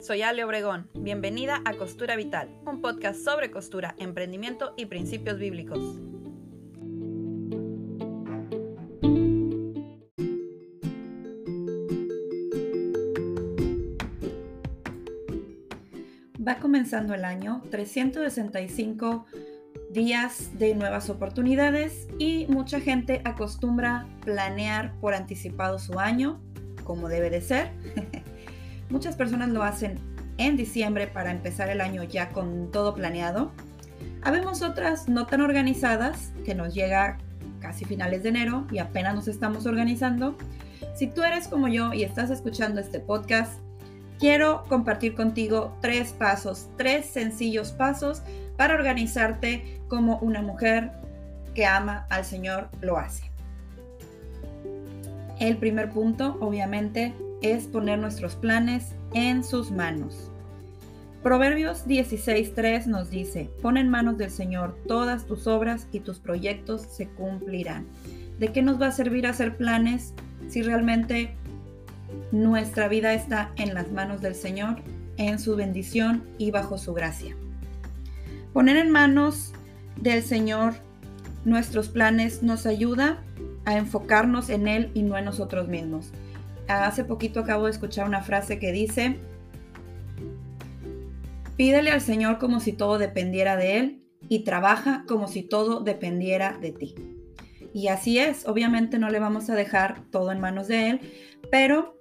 soy Ale Obregón. Bienvenida a Costura Vital, un podcast sobre costura, emprendimiento y principios bíblicos. Va comenzando el año, 365 días de nuevas oportunidades y mucha gente acostumbra planear por anticipado su año, como debe de ser. Muchas personas lo hacen en diciembre para empezar el año ya con todo planeado. Habemos otras no tan organizadas que nos llega casi finales de enero y apenas nos estamos organizando. Si tú eres como yo y estás escuchando este podcast, quiero compartir contigo tres pasos, tres sencillos pasos para organizarte como una mujer que ama al Señor lo hace. El primer punto, obviamente, es poner nuestros planes en sus manos. Proverbios 16.3 nos dice, pon en manos del Señor todas tus obras y tus proyectos se cumplirán. ¿De qué nos va a servir hacer planes si realmente nuestra vida está en las manos del Señor, en su bendición y bajo su gracia? Poner en manos del Señor nuestros planes nos ayuda a enfocarnos en Él y no en nosotros mismos hace poquito acabo de escuchar una frase que dice, pídele al Señor como si todo dependiera de Él y trabaja como si todo dependiera de ti. Y así es, obviamente no le vamos a dejar todo en manos de Él, pero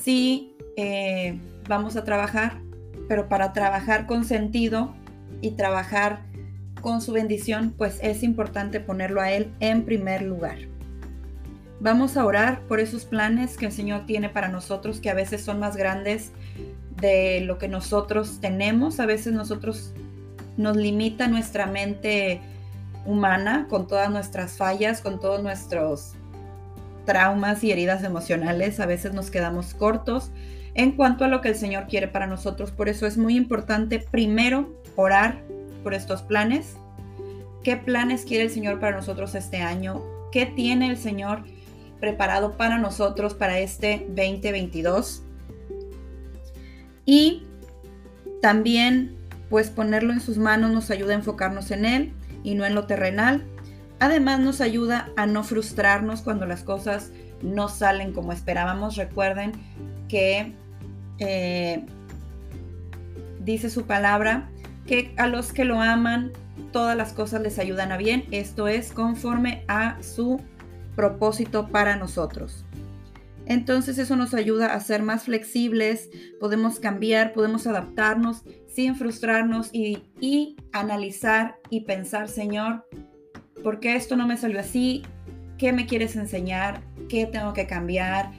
sí eh, vamos a trabajar, pero para trabajar con sentido y trabajar con su bendición, pues es importante ponerlo a Él en primer lugar. Vamos a orar por esos planes que el Señor tiene para nosotros, que a veces son más grandes de lo que nosotros tenemos. A veces nosotros nos limita nuestra mente humana con todas nuestras fallas, con todos nuestros traumas y heridas emocionales. A veces nos quedamos cortos en cuanto a lo que el Señor quiere para nosotros. Por eso es muy importante primero orar por estos planes. ¿Qué planes quiere el Señor para nosotros este año? ¿Qué tiene el Señor? Preparado para nosotros para este 2022. Y también pues ponerlo en sus manos nos ayuda a enfocarnos en él y no en lo terrenal. Además nos ayuda a no frustrarnos cuando las cosas no salen como esperábamos. Recuerden que eh, dice su palabra que a los que lo aman todas las cosas les ayudan a bien. Esto es conforme a su propósito para nosotros. Entonces eso nos ayuda a ser más flexibles, podemos cambiar, podemos adaptarnos sin frustrarnos y, analizar y pensar, Señor, ¿por qué esto no me salió así? ¿Qué me quieres enseñar? ¿Qué tengo que cambiar?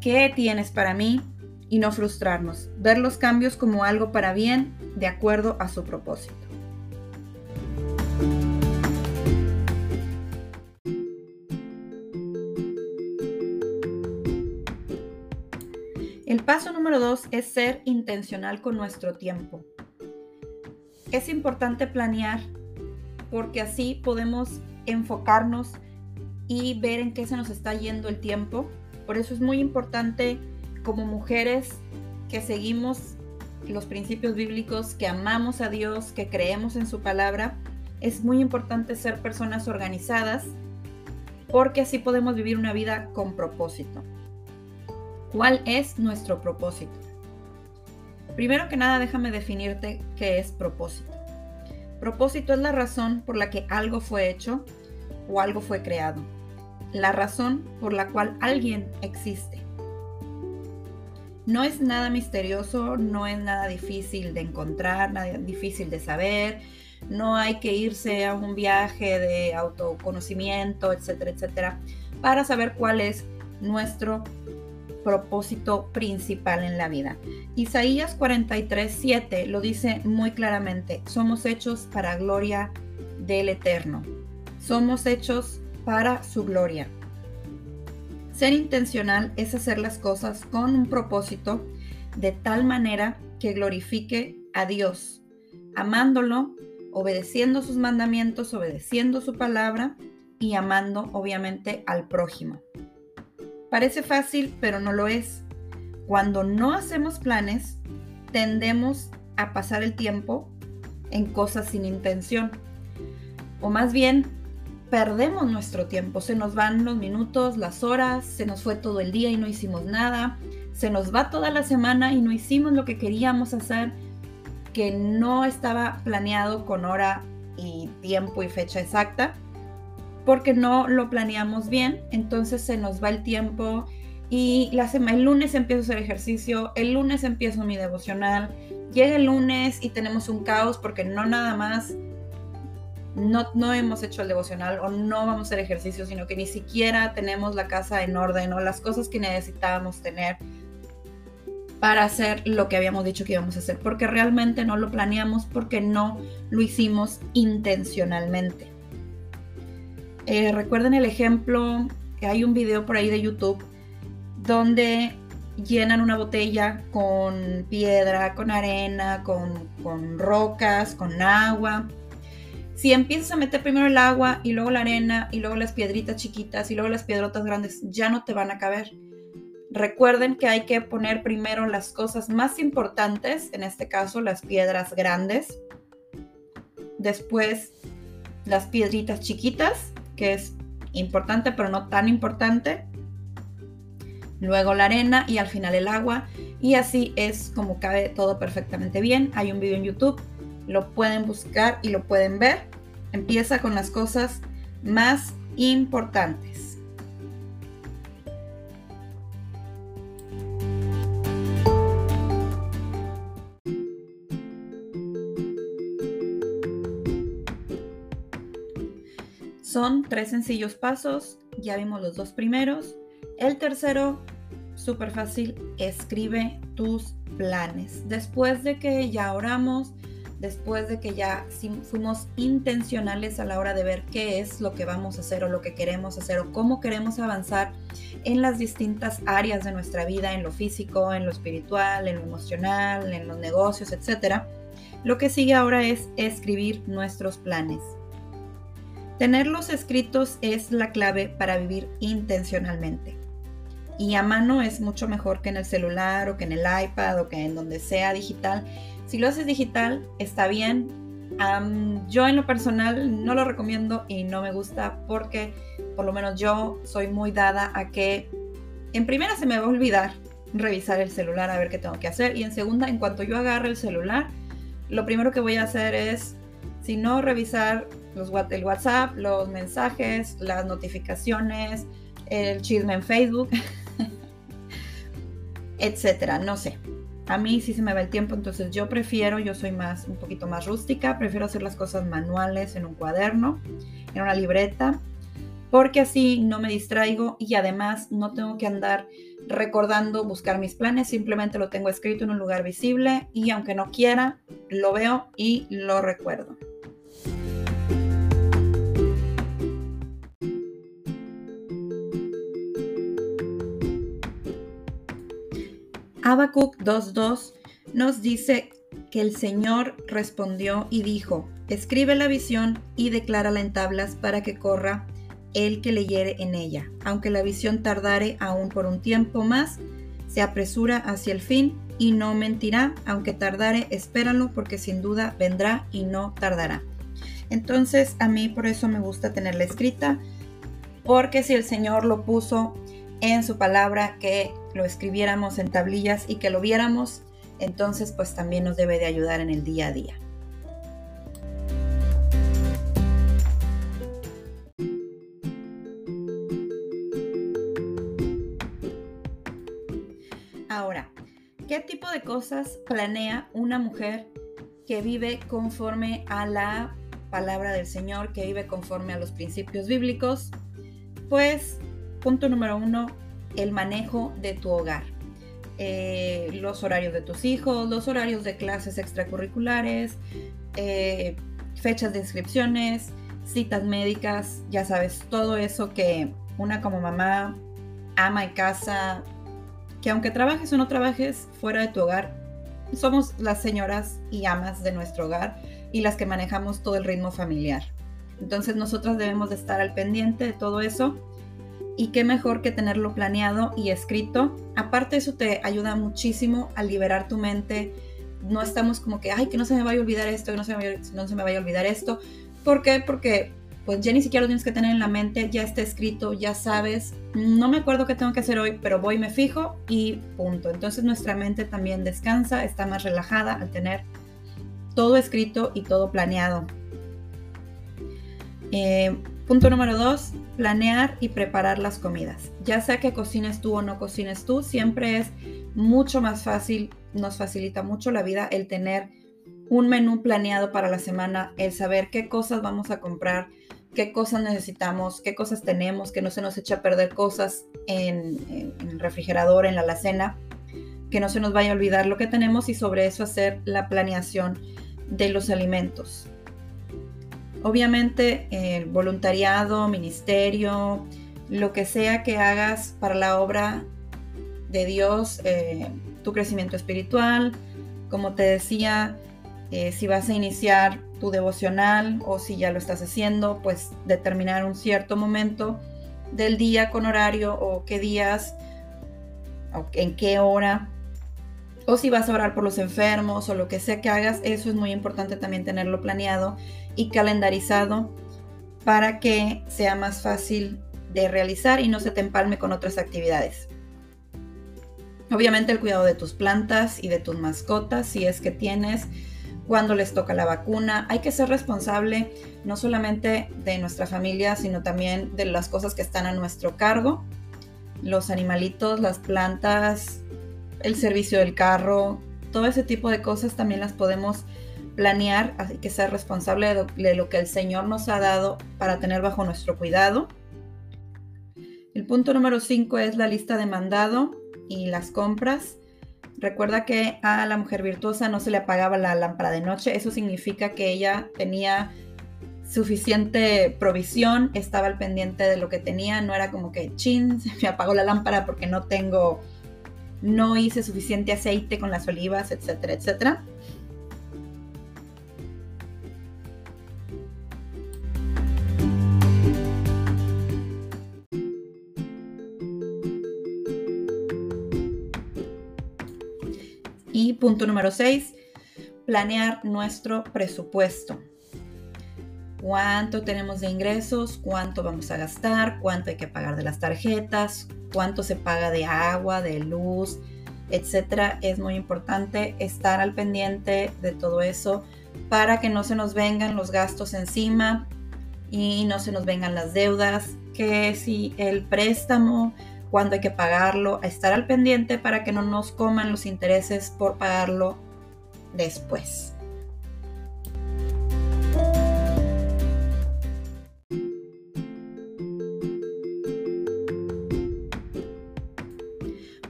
¿Qué tienes para mí? Y no frustrarnos, ver los cambios como algo para bien de acuerdo a su propósito. Paso número dos es ser intencional con nuestro tiempo. Es importante planear porque así podemos enfocarnos y ver en qué se nos está yendo el tiempo. Por eso es muy importante como mujeres que seguimos los principios bíblicos, que amamos a Dios, que creemos en su palabra, es muy importante ser personas organizadas porque así podemos vivir una vida con propósito. ¿Cuál es nuestro propósito? Primero que nada, déjame definirte qué es propósito. Propósito es la razón por la que algo fue hecho o algo fue creado. La razón por la cual alguien existe. No es nada misterioso, no es nada difícil de encontrar, nada difícil de saber. No hay que irse a un viaje de autoconocimiento, etcétera, etcétera, para saber cuál es nuestro propósito principal en la vida. Isaías 43, 7 lo dice muy claramente, somos hechos para gloria del Eterno, somos hechos para su gloria. Ser intencional es hacer las cosas con un propósito de tal manera que glorifique a Dios, amándolo, obedeciendo sus mandamientos, obedeciendo su palabra y amando obviamente al prójimo. Parece fácil, pero no lo es. Cuando no hacemos planes, tendemos a pasar el tiempo en cosas sin intención. O más bien, perdemos nuestro tiempo. Se nos van los minutos, las horas, se nos fue todo el día y no hicimos nada. Se nos va toda la semana y no hicimos lo que queríamos hacer, que no estaba planeado con hora y tiempo y fecha exacta, porque no lo planeamos bien. Entonces se nos va el tiempo y la el lunes empiezo a hacer ejercicio, el lunes empiezo mi devocional, llega el lunes y tenemos un caos porque no nada más no, no hemos hecho el devocional o no vamos a hacer ejercicio, sino que ni siquiera tenemos la casa en orden o las cosas que necesitábamos tener para hacer lo que habíamos dicho que íbamos a hacer, porque realmente no lo planeamos, porque no lo hicimos intencionalmente. Eh, recuerden el ejemplo, hay un video por ahí de YouTube donde llenan una botella con piedra, con arena, con, con rocas, con agua. Si empiezas a meter primero el agua y luego la arena y luego las piedritas chiquitas y luego las piedrotas grandes, ya no te van a caber. Recuerden que hay que poner primero las cosas más importantes, en este caso las piedras grandes, después las piedritas chiquitas, que es importante pero no tan importante, luego la arena y al final el agua. Y así es como cabe todo perfectamente bien. Hay un video en YouTube, lo pueden buscar y lo pueden ver. Empieza con las cosas más importantes. Son tres sencillos pasos, ya vimos los dos primeros. El tercero, súper fácil, escribe tus planes. Después de que ya oramos, después de que ya fuimos intencionales a la hora de ver qué es lo que vamos a hacer o lo que queremos hacer o cómo queremos avanzar en las distintas áreas de nuestra vida, en lo físico, en lo espiritual, en lo emocional, en los negocios, etc. Lo que sigue ahora es escribir nuestros planes. Tenerlos escritos es la clave para vivir intencionalmente y a mano es mucho mejor que en el celular o que en el iPad o que en donde sea digital. Si lo haces digital, está bien. yo en lo personal no lo recomiendo y no me gusta porque por lo menos yo soy muy dada a que en primera se me va a olvidar revisar el celular a ver qué tengo que hacer y en segunda, en cuanto yo agarre el celular, lo primero que voy a hacer es, si no revisar el WhatsApp, los mensajes, las notificaciones, el chisme en Facebook, etcétera, no sé. A mí sí se me va el tiempo, entonces yo prefiero, yo soy más un poquito más rústica, prefiero hacer las cosas manuales en un cuaderno, en una libreta, porque así no me distraigo y además no tengo que andar recordando buscar mis planes, simplemente lo tengo escrito en un lugar visible y aunque no quiera, lo veo y lo recuerdo. Habacuc 2.2 nos dice que el Señor respondió y dijo, escribe la visión y declárala en tablas para que corra el que leyere en ella. Aunque la visión tardare aún por un tiempo más, se apresura hacia el fin y no mentirá, aunque tardare, espéralo porque sin duda vendrá y no tardará. Entonces a mí por eso me gusta tenerla escrita, porque si el Señor lo puso en su palabra, que lo escribiéramos en tablillas y que lo viéramos, entonces pues también nos debe de ayudar en el día a día. Ahora, ¿qué tipo de cosas planea una mujer que vive conforme a la palabra del Señor, que vive conforme a los principios bíblicos? Pues Punto número uno, el manejo de tu hogar. Eh, los horarios de tus hijos, los horarios de clases extracurriculares, eh, fechas de inscripciones, citas médicas, ya sabes, todo eso que una como mamá ama en casa, que aunque trabajes o no trabajes fuera de tu hogar, somos las señoras y amas de nuestro hogar y las que manejamos todo el ritmo familiar. Entonces nosotras debemos de estar al pendiente de todo eso y qué mejor que tenerlo planeado y escrito. Aparte eso te ayuda muchísimo a liberar tu mente no estamos como que, ay, que no se me vaya a olvidar esto, que no se me, no se me vaya a olvidar esto. ¿Por qué? Porque pues ya ni siquiera lo tienes que tener en la mente, ya está escrito, ya sabes, no me acuerdo qué tengo que hacer hoy, pero voy, me fijo y punto. Entonces nuestra mente también descansa, está más relajada al tener todo escrito y todo planeado. Eh, punto número dos, planear y preparar las comidas. Ya sea que cocines tú o no cocines tú, siempre es mucho más fácil, nos facilita mucho la vida el tener un menú planeado para la semana, el saber qué cosas vamos a comprar, qué cosas necesitamos, qué cosas tenemos, que no se nos eche a perder cosas en, el refrigerador, en la alacena, que no se nos vaya a olvidar lo que tenemos y sobre eso hacer la planeación de los alimentos. Obviamente el voluntariado, ministerio, lo que sea que hagas para la obra de Dios, eh, tu crecimiento espiritual, como te decía, eh, si vas a iniciar tu devocional o si ya lo estás haciendo, pues determinar un cierto momento del día con horario o qué días, o en qué hora, o si vas a orar por los enfermos o lo que sea que hagas, eso es muy importante también tenerlo planeado y calendarizado para que sea más fácil de realizar y no se te empalme con otras actividades. Obviamente el cuidado de tus plantas y de tus mascotas, si es que tienes, cuando les toca la vacuna. Hay que ser responsable no solamente de nuestra familia, sino también de las cosas que están a nuestro cargo. Los animalitos, las plantas, el servicio del carro, todo ese tipo de cosas también las podemos planear, hay que ser responsable de lo, que el Señor nos ha dado para tener bajo nuestro cuidado. El punto número 5 es la lista de mandado y las compras. Recuerda que a la mujer virtuosa no se le apagaba la lámpara de noche. Eso significa que ella tenía suficiente provisión, estaba al pendiente de lo que tenía. No era como que, chin, se me apagó la lámpara porque no tengo, no hice suficiente aceite con las olivas, etcétera, etcétera. Y punto número 6, planear nuestro presupuesto. ¿Cuánto tenemos de ingresos? ¿Cuánto vamos a gastar? ¿Cuánto hay que pagar de las tarjetas? ¿Cuánto se paga de agua, de luz, etcétera? Es muy importante estar al pendiente de todo eso para que no se nos vengan los gastos encima y no se nos vengan las deudas, que si el préstamo cuándo hay que pagarlo, estar al pendiente para que no nos coman los intereses por pagarlo después.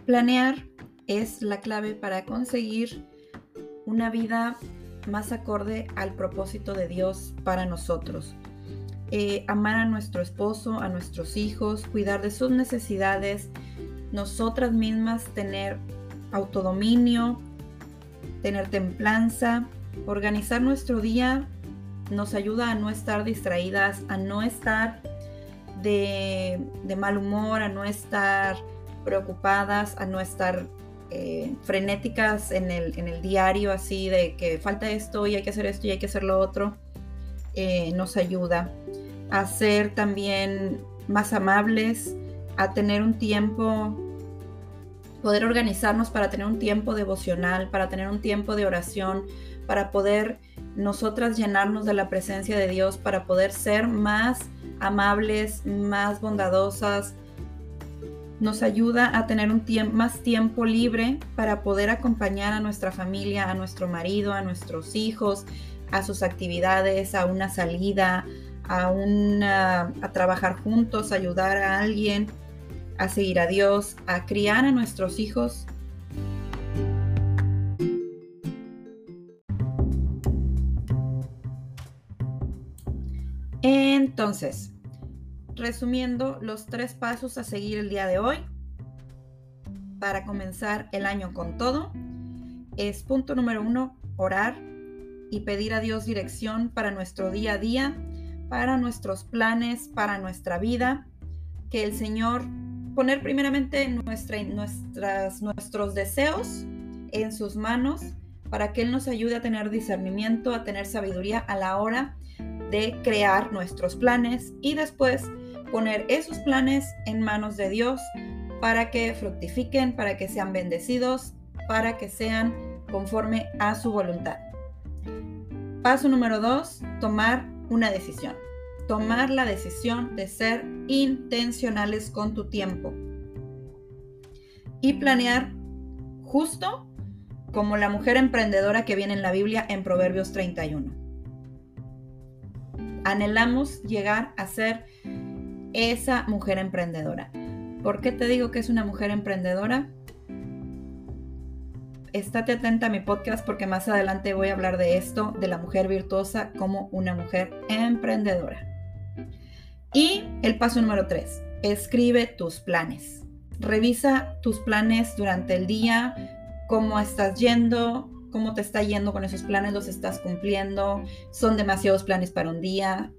Planear es la clave para conseguir una vida más acorde al propósito de Dios para nosotros. Eh, amar a nuestro esposo, a nuestros hijos, cuidar de sus necesidades, nosotras mismas tener autodominio, tener templanza, organizar nuestro día nos ayuda a no estar distraídas, a no estar de, mal humor, a no estar preocupadas, a no estar eh, frenéticas en el, en el, diario, así de que falta esto y hay que hacer esto y hay que hacer lo otro, eh, nos ayuda a ser también más amables, a tener un tiempo, poder organizarnos para tener un tiempo devocional, para tener un tiempo de oración, para poder nosotras llenarnos de la presencia de Dios, para poder ser más amables, más bondadosas. Nos ayuda a tener un más tiempo libre para poder acompañar a nuestra familia, a nuestro marido, a nuestros hijos, a sus actividades, a una salida, a, a trabajar juntos, ayudar a alguien, a seguir a Dios, a criar a nuestros hijos. Entonces, resumiendo los tres pasos a seguir el día de hoy para comenzar el año con todo, es punto número uno, orar y pedir a Dios dirección para nuestro día a día para nuestros planes, para nuestra vida, que el Señor poner primeramente nuestra, nuestras, nuestros deseos en sus manos para que Él nos ayude a tener discernimiento, a tener sabiduría a la hora de crear nuestros planes y después poner esos planes en manos de Dios para que fructifiquen, para que sean bendecidos, para que sean conforme a su voluntad. Paso número dos, tomar una decisión. Tomar la decisión de ser intencionales con tu tiempo y planear justo como la mujer emprendedora que viene en la Biblia en Proverbios 31. Anhelamos llegar a ser esa mujer emprendedora. ¿Por qué te digo que es una mujer emprendedora? Estate atenta a mi podcast porque más adelante voy a hablar de esto, de la mujer virtuosa como una mujer emprendedora. Y el paso número 3, escribe tus planes. Revisa tus planes durante el día, cómo estás yendo, cómo te está yendo con esos planes, los estás cumpliendo, son demasiados planes para un día,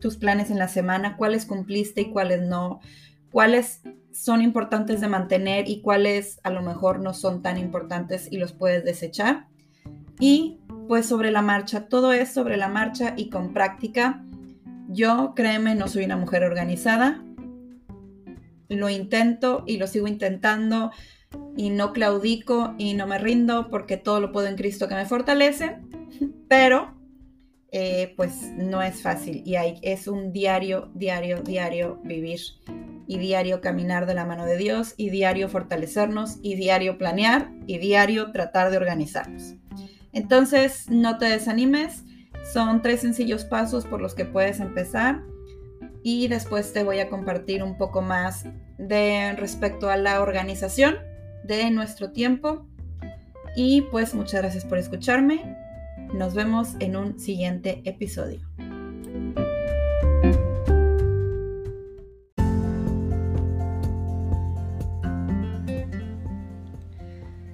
tus planes en la semana, cuáles cumpliste y cuáles no, cuáles son importantes de mantener y cuáles a lo mejor no son tan importantes y los puedes desechar. Y pues sobre la marcha, todo es sobre la marcha y con práctica. Yo, créeme, no soy una mujer organizada. Lo intento y lo sigo intentando y no claudico y no me rindo porque todo lo puedo en Cristo que me fortalece, pero eh, pues no es fácil y es un diario, diario, diario vivir y diario caminar de la mano de Dios y diario fortalecernos y diario planear y diario tratar de organizarnos. Entonces, no te desanimes, son tres sencillos pasos por los que puedes empezar y después te voy a compartir un poco más de respecto a la organización de nuestro tiempo. Y pues muchas gracias por escucharme. Nos vemos en un siguiente episodio.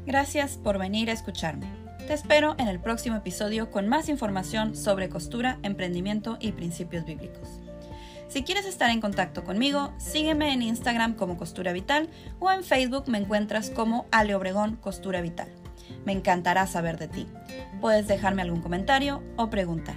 Gracias por venir a escucharme. Te espero en el próximo episodio con más información sobre costura, emprendimiento y principios bíblicos. Si quieres estar en contacto conmigo, sígueme en Instagram como Costura Vital o en Facebook me encuentras como Ale Obregón Costura Vital. Me encantará saber de ti. Puedes dejarme algún comentario o pregunta.